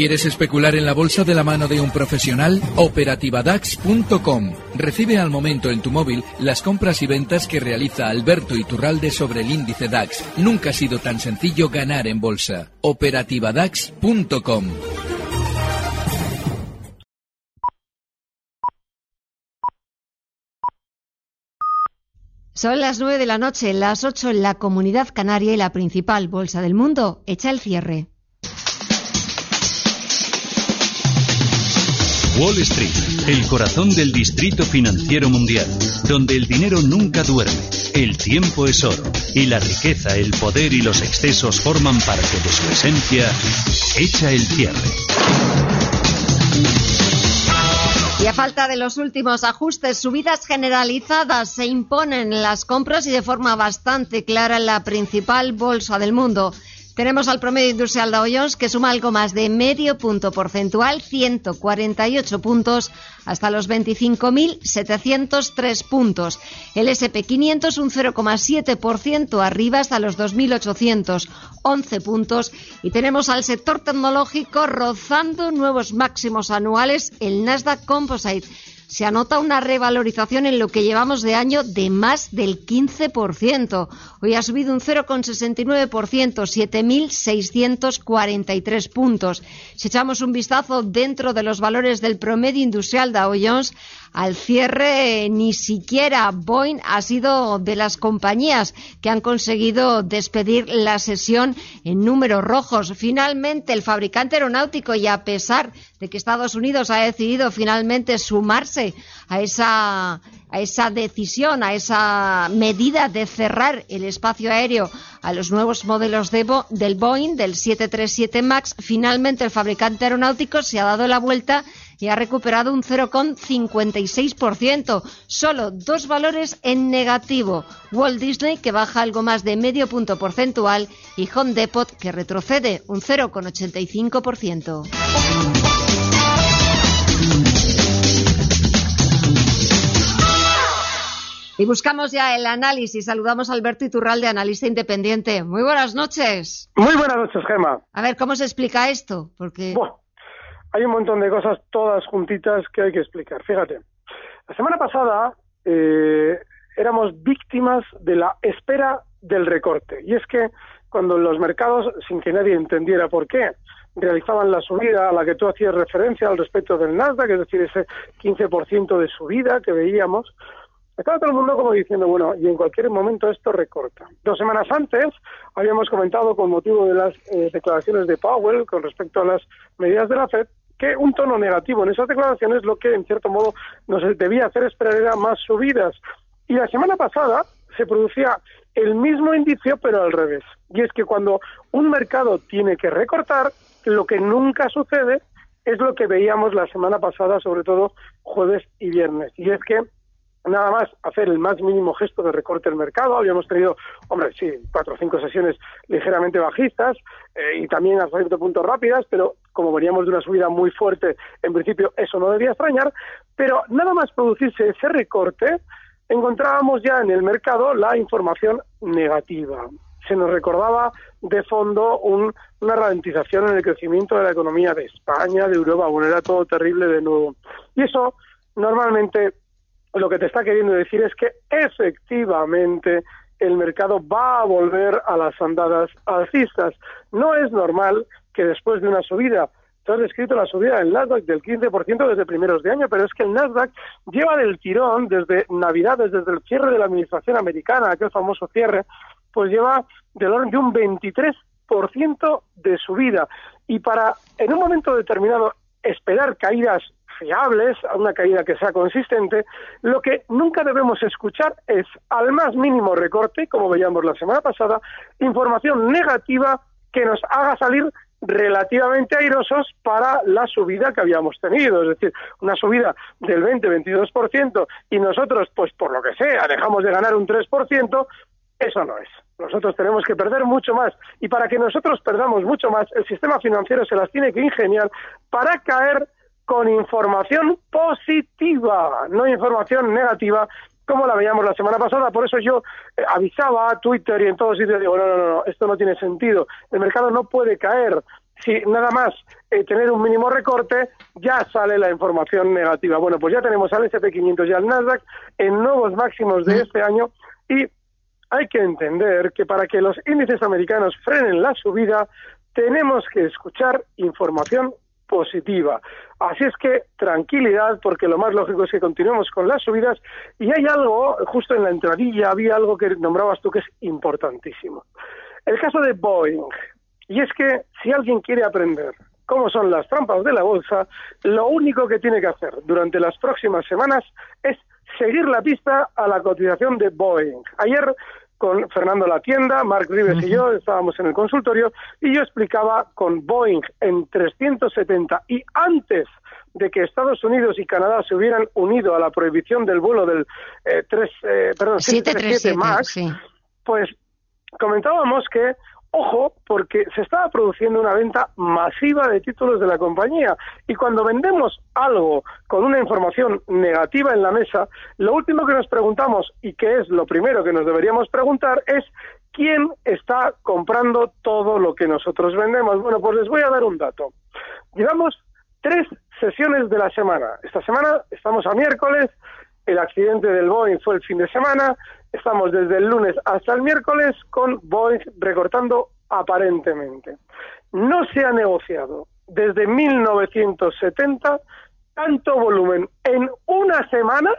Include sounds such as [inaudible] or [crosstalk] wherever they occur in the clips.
¿Quieres especular en la bolsa de la mano de un profesional? Operativadax.com. Recibe al momento en tu móvil las compras y ventas que realiza Alberto Iturralde sobre el índice DAX. Nunca ha sido tan sencillo ganar en bolsa. Operativadax.com. Son las nueve de la noche, las ocho en la comunidad canaria y la principal bolsa del mundo. Echa el cierre. Wall Street, el corazón del distrito financiero mundial, donde el dinero nunca duerme, el tiempo es oro y la riqueza, el poder y los excesos forman parte de su esencia, echa el cierre. Y a falta de los últimos ajustes, subidas generalizadas se imponen en las compras y de forma bastante clara en la principal bolsa del mundo. Tenemos al promedio industrial Dow Jones que suma algo más de medio punto porcentual, 148 puntos, hasta los 25.703 puntos. El SP500 un 0,7% arriba hasta los 2.811 puntos. Y tenemos al sector tecnológico rozando nuevos máximos anuales, el Nasdaq Composite se anota una revalorización en lo que llevamos de año de más del 15%. Hoy ha subido un 0,69%, 7.643 puntos. Si echamos un vistazo dentro de los valores del promedio industrial Dow Jones, al cierre ni siquiera Boeing ha sido de las compañías que han conseguido despedir la sesión en números rojos. Finalmente, el fabricante aeronáutico, y a pesar de que Estados Unidos ha decidido finalmente sumarse a esa a esa decisión, a esa medida de cerrar el espacio aéreo a los nuevos modelos de del Boeing, del 737 MAX, finalmente el fabricante aeronáutico se ha dado la vuelta y ha recuperado un 0,56%. Solo dos valores en negativo. Walt Disney, que baja algo más de medio punto porcentual, y Home Depot, que retrocede un 0,85%. Y buscamos ya el análisis. Saludamos a Alberto Iturralde, analista independiente. Muy buenas noches. Muy buenas noches, Gema. A ver, ¿cómo se explica esto? Porque... hay un montón de cosas todas juntitas que hay que explicar. Fíjate, la semana pasada eh, éramos víctimas de la espera del recorte. Y es que cuando los mercados, sin que nadie entendiera por qué, realizaban la subida a la que tú hacías referencia al respecto del Nasdaq, es decir, ese 15% de subida que veíamos, estaba todo el mundo como diciendo, bueno, y en cualquier momento esto recorta. Dos semanas antes habíamos comentado con motivo de las eh, declaraciones de Powell con respecto a las medidas de la Fed que un tono negativo en esas declaraciones lo que en cierto modo nos debía hacer esperar era más subidas. Y la semana pasada se producía el mismo indicio pero al revés. Y es que cuando un mercado tiene que recortar, lo que nunca sucede es lo que veíamos la semana pasada, sobre todo jueves y viernes. Y es que nada más hacer el más mínimo gesto de recorte del mercado. Habíamos tenido, hombre, sí, cuatro o cinco sesiones ligeramente bajistas eh, y también a cierto punto rápidas, pero como veníamos de una subida muy fuerte, en principio eso no debía extrañar, pero nada más producirse ese recorte, encontrábamos ya en el mercado la información negativa. Se nos recordaba de fondo una ralentización en el crecimiento de la economía de España, de Europa, bueno, era todo terrible de nuevo. Y eso normalmente lo que te está queriendo decir es que efectivamente el mercado va a volver a las andadas alcistas. No es normal que después de una subida, tú has descrito la subida del Nasdaq del 15% desde primeros de año, pero es que el Nasdaq lleva del tirón desde Navidades, desde el cierre de la administración americana, aquel famoso cierre, pues lleva del orden de un 23% de subida. Y para, en un momento determinado, esperar caídas fiables, a una caída que sea consistente, lo que nunca debemos escuchar es, al más mínimo recorte, como veíamos la semana pasada, información negativa que nos haga salir relativamente airosos para la subida que habíamos tenido, es decir, una subida del 20-22% y nosotros, pues por lo que sea, dejamos de ganar un 3%, eso no es. Nosotros tenemos que perder mucho más y para que nosotros perdamos mucho más, el sistema financiero se las tiene que ingeniar para caer con información positiva, no información negativa como la veíamos la semana pasada. Por eso yo eh, avisaba a Twitter y en todos sitios, digo, no, no, no, esto no tiene sentido. El mercado no puede caer. Si nada más eh, tener un mínimo recorte, ya sale la información negativa. Bueno, pues ya tenemos al SP500 y al Nasdaq en nuevos máximos de este año y hay que entender que para que los índices americanos frenen la subida, tenemos que escuchar información positiva. Así es que tranquilidad, porque lo más lógico es que continuemos con las subidas. Y hay algo, justo en la entradilla, había algo que nombrabas tú que es importantísimo. El caso de Boeing. Y es que si alguien quiere aprender cómo son las trampas de la bolsa, lo único que tiene que hacer durante las próximas semanas es seguir la pista a la cotización de Boeing. Ayer con Fernando La Tienda, Mark Rives y yo estábamos en el consultorio y yo explicaba con Boeing en 370 y antes de que Estados Unidos y Canadá se hubieran unido a la prohibición del vuelo del eh, 3, eh, perdón, 737 MAX, pues comentábamos que Ojo, porque se estaba produciendo una venta masiva de títulos de la compañía y cuando vendemos algo con una información negativa en la mesa, lo último que nos preguntamos y que es lo primero que nos deberíamos preguntar es quién está comprando todo lo que nosotros vendemos. Bueno, pues les voy a dar un dato. Llevamos tres sesiones de la semana. Esta semana estamos a miércoles, el accidente del Boeing fue el fin de semana, Estamos desde el lunes hasta el miércoles con Boeing recortando aparentemente. No se ha negociado desde 1970 tanto volumen en una semana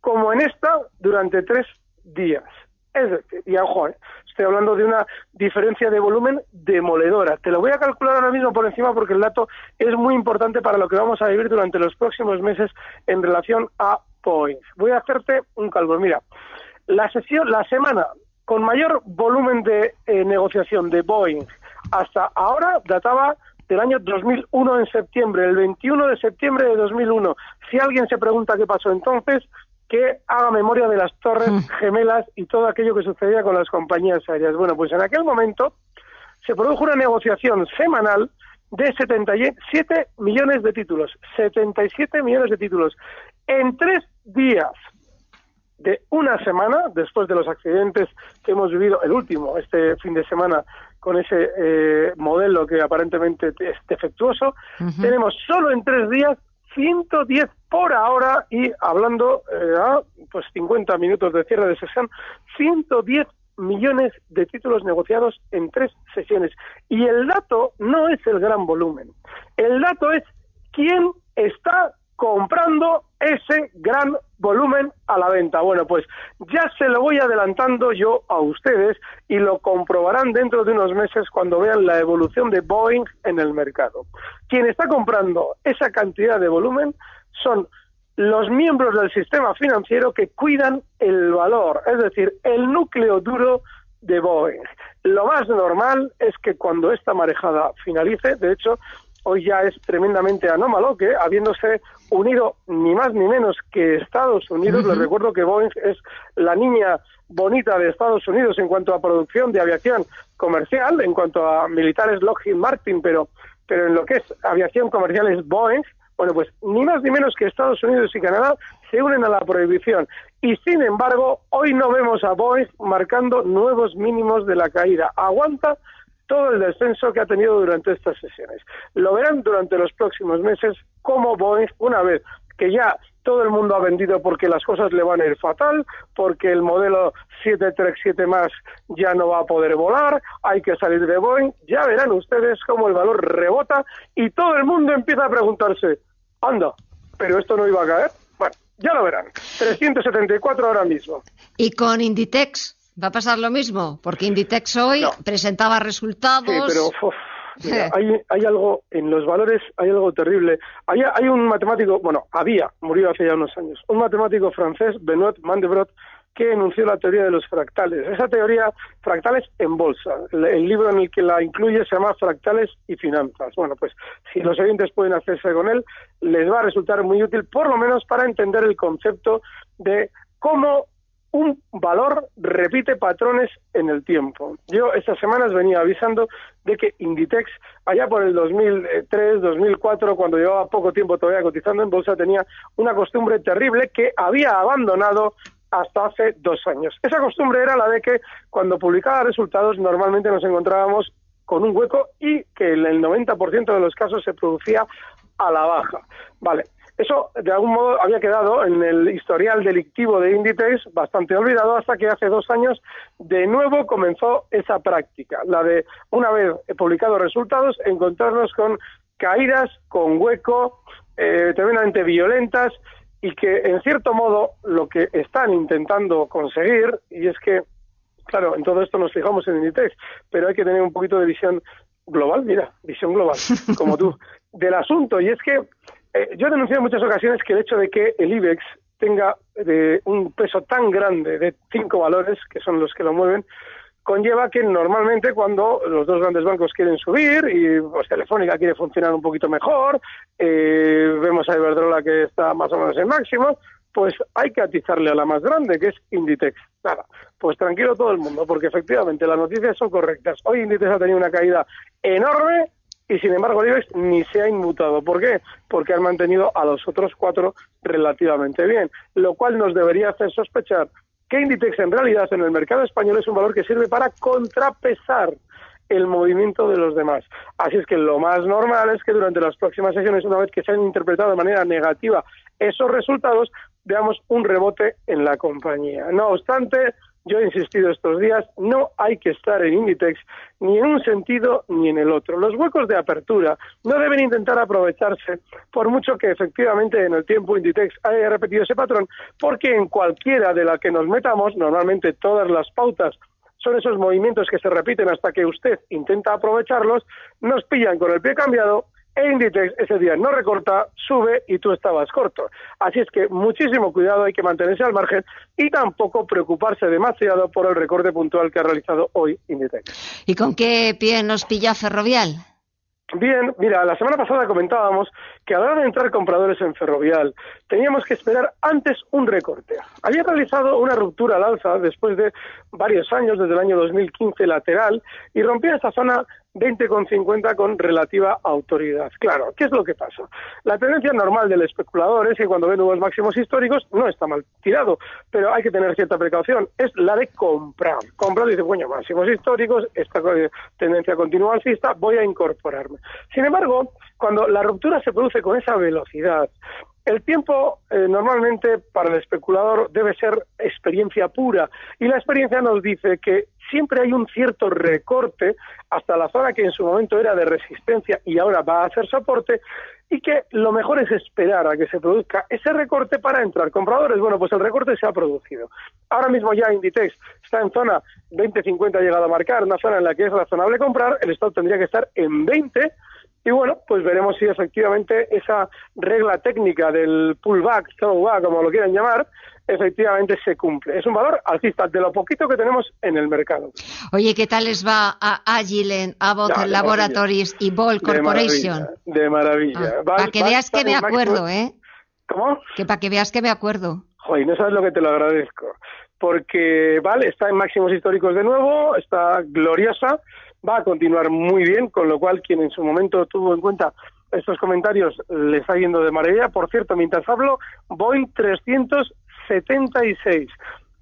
como en esta durante tres días. Es decir, y ojo, eh, estoy hablando de una diferencia de volumen demoledora. Te lo voy a calcular ahora mismo por encima porque el dato es muy importante para lo que vamos a vivir durante los próximos meses en relación a Boeing. Voy a hacerte un cálculo. Mira, la sesión, la semana con mayor volumen de eh, negociación de Boeing hasta ahora databa del año 2001 en septiembre, el 21 de septiembre de 2001. Si alguien se pregunta qué pasó entonces, que haga memoria de las torres mm. gemelas y todo aquello que sucedía con las compañías aéreas. Bueno, pues en aquel momento se produjo una negociación semanal de 77 millones de títulos, 77 millones de títulos, en tres días de una semana después de los accidentes que hemos vivido, el último, este fin de semana, con ese eh, modelo que aparentemente es defectuoso, tenemos solo en tres días 110 por hora y hablando eh, a pues 50 minutos de cierre de sesión, 110 millones de títulos negociados en tres sesiones. Y el dato no es el gran volumen, el dato es quién está comprando ese gran volumen a la venta. Bueno, pues ya se lo voy adelantando yo a ustedes y lo comprobarán dentro de unos meses cuando vean la evolución de Boeing en el mercado. Quien está comprando esa cantidad de volumen son los miembros del sistema financiero que cuidan el valor, es decir, el núcleo duro de Boeing. Lo más normal es que cuando esta marejada finalice, de hecho, hoy ya es tremendamente anómalo que, habiéndose unido ni más ni menos que Estados Unidos, les recuerdo que Boeing es la niña bonita de Estados Unidos en cuanto a producción de aviación comercial, en cuanto a militares Lockheed Martin, pero, pero en lo que es aviación comercial es Boeing, bueno, pues ni más ni menos que Estados Unidos y Canadá se unen a la prohibición. Y sin embargo, hoy no vemos a Boeing marcando nuevos mínimos de la caída. Aguanta todo el descenso que ha tenido durante estas sesiones. Lo verán durante los próximos meses como Boeing, una vez que ya todo el mundo ha vendido porque las cosas le van a ir fatal, porque el modelo 737 más ya no va a poder volar, hay que salir de Boeing, ya verán ustedes cómo el valor rebota y todo el mundo empieza a preguntarse, anda, pero esto no iba a caer. Bueno, ya lo verán. 374 ahora mismo. ¿Y con Inditex? ¿Va a pasar lo mismo? Porque Inditex hoy presentaba resultados. Sí, pero [laughs] hay, hay algo en los valores, hay algo terrible. Hay, hay un matemático, bueno, había, murió hace ya unos años, un matemático francés, Benoit Mandebrot, que enunció la teoría de los fractales. Esa teoría, fractales en bolsa. El, libro en el que la incluye se llama Fractales y Finanzas. Bueno, pues si los oyentes pueden hacerse con él, les va a resultar muy útil, por lo menos para entender el concepto de cómo un valor repite patrones en el tiempo. Yo estas semanas venía avisando de que Inditex, allá por el 2003, 2004, cuando llevaba poco tiempo todavía cotizando en bolsa, tenía una costumbre terrible que había abandonado hasta hace dos años. Esa costumbre era la de que cuando publicaba resultados normalmente nos encontrábamos con un hueco y que en el 90% de los casos se producía a la baja. Vale, eso, de algún modo, había quedado en el historial delictivo de Inditex bastante olvidado hasta que hace dos años de nuevo comenzó esa práctica, la de, una vez publicados resultados, encontrarnos con caídas, con hueco, eh, tremendamente violentas y que, en cierto modo, lo que están intentando conseguir, y es que, claro, en todo esto nos fijamos en Inditex, pero hay que tener un poquito de visión global, mira, visión global, como tú, [laughs] del asunto, y es que eh, yo he denunciado en muchas ocasiones que el hecho de que el IBEX tenga eh, un peso tan grande de cinco valores, que son los que lo mueven, conlleva que normalmente cuando los dos grandes bancos quieren subir y pues Telefónica quiere funcionar un poquito mejor, eh, vemos a Iberdrola que está más o menos en máximo, pues hay que atizarle a la más grande, que es Inditex. Nada, pues tranquilo todo el mundo, porque efectivamente las noticias son correctas. Hoy Inditex ha tenido una caída enorme y sin embargo el ni se ha inmutado. ¿Por qué? Porque han mantenido a los otros cuatro relativamente bien, lo cual nos debería hacer sospechar que Inditex en realidad en el mercado español es un valor que sirve para contrapesar el movimiento de los demás. Así es que lo más normal es que durante las próximas sesiones, una vez que se han interpretado de manera negativa esos resultados, veamos un rebote en la compañía. No obstante, yo he insistido estos días, no hay que estar en Inditex ni en un sentido ni en el otro. Los huecos de apertura no deben intentar aprovecharse, por mucho que efectivamente en el tiempo Inditex haya repetido ese patrón, porque en cualquiera de la que nos metamos, normalmente todas las pautas son esos movimientos que se repiten hasta que usted intenta aprovecharlos, nos pillan con el pie cambiado e Inditex ese día no recorta, sube y tú estabas corto. Así es que muchísimo cuidado, hay que mantenerse al margen y tampoco preocuparse demasiado por el recorte puntual que ha realizado hoy Inditex. ¿Y con qué pie nos pilla Ferrovial? Bien, mira, la semana pasada comentábamos que a la hora de entrar compradores en Ferrovial teníamos que esperar antes un recorte. Había realizado una ruptura al alza después de varios años, desde el año 2015 lateral, y rompía esa zona 20,50 con relativa autoridad. Claro, ¿qué es lo que pasa? La tendencia normal del especulador es que cuando ve nuevos máximos históricos no está mal tirado, pero hay que tener cierta precaución. Es la de comprar. Comprar dice, bueno, máximos históricos, esta tendencia continua alcista, voy a incorporarme. Sin embargo, cuando la ruptura se produce con esa velocidad, el tiempo eh, normalmente para el especulador debe ser experiencia pura y la experiencia nos dice que siempre hay un cierto recorte hasta la zona que en su momento era de resistencia y ahora va a ser soporte y que lo mejor es esperar a que se produzca ese recorte para entrar. Compradores, bueno, pues el recorte se ha producido. Ahora mismo ya Inditex está en zona 20-50 ha llegado a marcar, una zona en la que es razonable comprar, el stop tendría que estar en 20 y bueno, pues veremos si efectivamente esa regla técnica del pullback, throwback, como lo quieran llamar, efectivamente se cumple. Es un valor alcista de lo poquito que tenemos en el mercado. Oye, ¿qué tal les va a Agilent, Abbott Laboratories y Ball Corporation? De maravilla. Ah, para que veas que me acuerdo, ¿eh? ¿Cómo? Que para que veas que me acuerdo. Joder, no sabes lo que te lo agradezco. Porque, vale, está en máximos históricos de nuevo, está gloriosa, va a continuar muy bien, con lo cual quien en su momento tuvo en cuenta estos comentarios le está yendo de maravilla. Por cierto, mientras hablo, Boeing 376.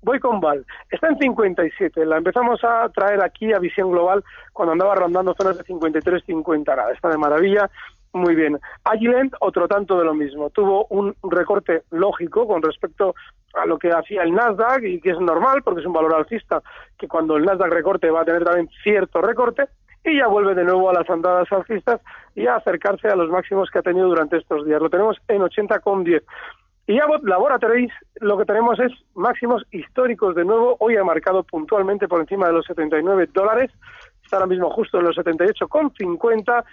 Voy con Val. Está en 57. La empezamos a traer aquí a visión global cuando andaba rondando zonas de 53, 50. Nada, está de maravilla. Muy bien. Agilent, otro tanto de lo mismo. Tuvo un recorte lógico con respecto a lo que hacía el Nasdaq y que es normal porque es un valor alcista que cuando el Nasdaq recorte va a tener también cierto recorte y ya vuelve de nuevo a las andadas alcistas y a acercarse a los máximos que ha tenido durante estos días. Lo tenemos en 80,10. Y ya Laboratories lo que tenemos es máximos históricos de nuevo. Hoy ha marcado puntualmente por encima de los 79 dólares. Está ahora mismo justo en los 78,50.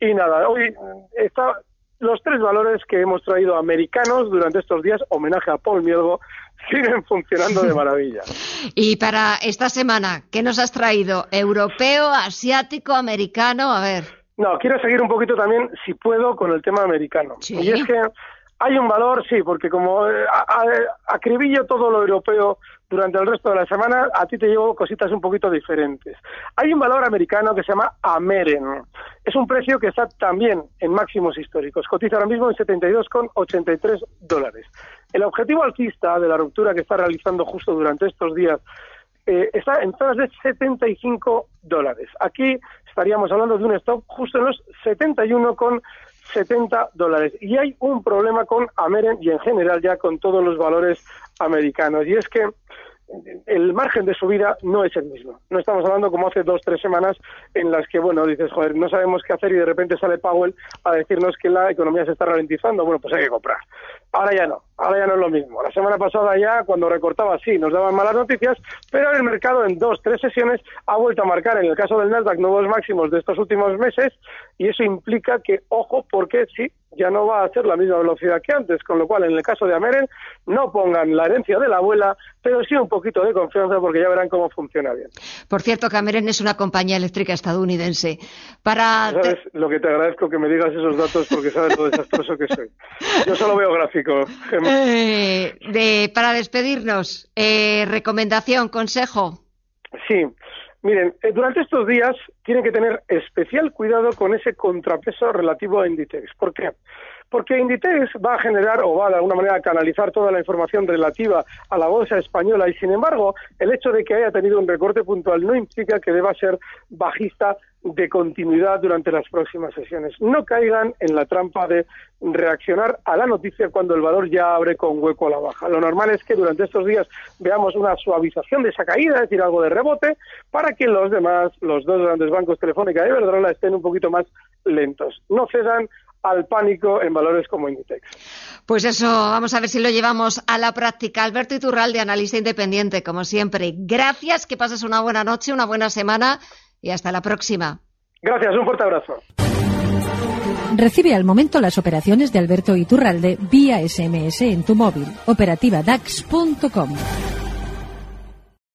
Y nada, hoy está los tres valores que hemos traído americanos durante estos días, homenaje a Paul Mielgo, [laughs] siguen funcionando de maravilla. [laughs] y para esta semana, ¿qué nos has traído? ¿Europeo, asiático, americano? A ver. No, quiero seguir un poquito también, si puedo, con el tema americano. Y es que hay un valor, sí, porque como eh, acribillo todo lo europeo durante el resto de la semana, a ti te llevo cositas un poquito diferentes. Hay un valor americano que se llama Ameren. Es un precio que está también en máximos históricos. Cotiza ahora mismo en 72,83 dólares. El objetivo alcista de la ruptura que está realizando justo durante estos días eh, está en zonas de 75 dólares. Aquí estaríamos hablando de un stop justo en los 71,70 dólares. Y hay un problema con Ameren y en general ya con todos los valores americanos. Y es que el margen de subida no es el mismo. No estamos hablando como hace dos, tres semanas en las que, bueno, dices, joder, no sabemos qué hacer y de repente sale Powell a decirnos que la economía se está ralentizando. Bueno, pues hay que comprar. Ahora ya no, ahora ya no es lo mismo. La semana pasada ya, cuando recortaba, sí, nos daban malas noticias, pero el mercado en dos, tres sesiones ha vuelto a marcar, en el caso del Nasdaq, nuevos máximos de estos últimos meses y eso implica que, ojo, porque sí, ya no va a ser la misma velocidad que antes, con lo cual en el caso de Ameren no pongan la herencia de la abuela, pero sí un poquito de confianza porque ya verán cómo funciona bien. Por cierto, que Ameren es una compañía eléctrica estadounidense. Para ¿Sabes lo que te agradezco que me digas esos datos porque sabes lo desastroso que soy? Yo solo veo gráfico. [laughs] Eh, para despedirnos, eh, recomendación, consejo. Sí. Miren, eh, durante estos días tienen que tener especial cuidado con ese contrapeso relativo a Inditex. ¿Por qué? Porque Inditex va a generar o va de alguna manera a canalizar toda la información relativa a la bolsa española y sin embargo el hecho de que haya tenido un recorte puntual no implica que deba ser bajista de continuidad durante las próximas sesiones. No caigan en la trampa de reaccionar a la noticia cuando el valor ya abre con hueco a la baja. Lo normal es que durante estos días veamos una suavización de esa caída, es decir, algo de rebote, para que los demás, los dos grandes bancos Telefónica y Iberdrola, estén un poquito más lentos. No cedan al pánico en valores como Inditex. Pues eso, vamos a ver si lo llevamos a la práctica. Alberto Iturralde, analista independiente, como siempre. Gracias, que pases una buena noche, una buena semana y hasta la próxima. Gracias, un fuerte abrazo. Recibe al momento las operaciones de Alberto Iturralde vía SMS en tu móvil. Operativa DAX.com.